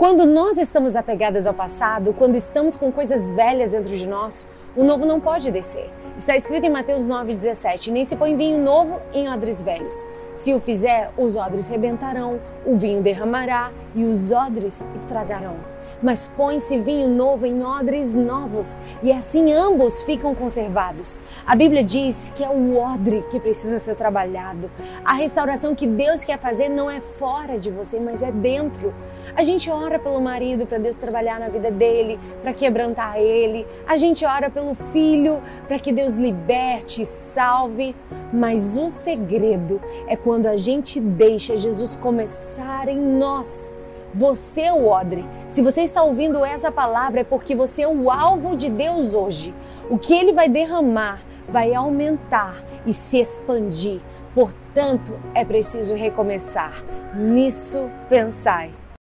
Quando nós estamos apegadas ao passado, quando estamos com coisas velhas dentro de nós, o novo não pode descer. Está escrito em Mateus 9,17: Nem se põe vinho novo em odres velhos. Se o fizer, os odres rebentarão, o vinho derramará e os odres estragarão mas põe-se vinho novo em odres novos, e assim ambos ficam conservados. A Bíblia diz que é o odre que precisa ser trabalhado. A restauração que Deus quer fazer não é fora de você, mas é dentro. A gente ora pelo marido para Deus trabalhar na vida dele, para quebrantar ele. A gente ora pelo filho para que Deus liberte, salve. Mas o segredo é quando a gente deixa Jesus começar em nós você é o odre. Se você está ouvindo essa palavra é porque você é o alvo de Deus hoje. O que ele vai derramar vai aumentar e se expandir. Portanto, é preciso recomeçar. Nisso pensai.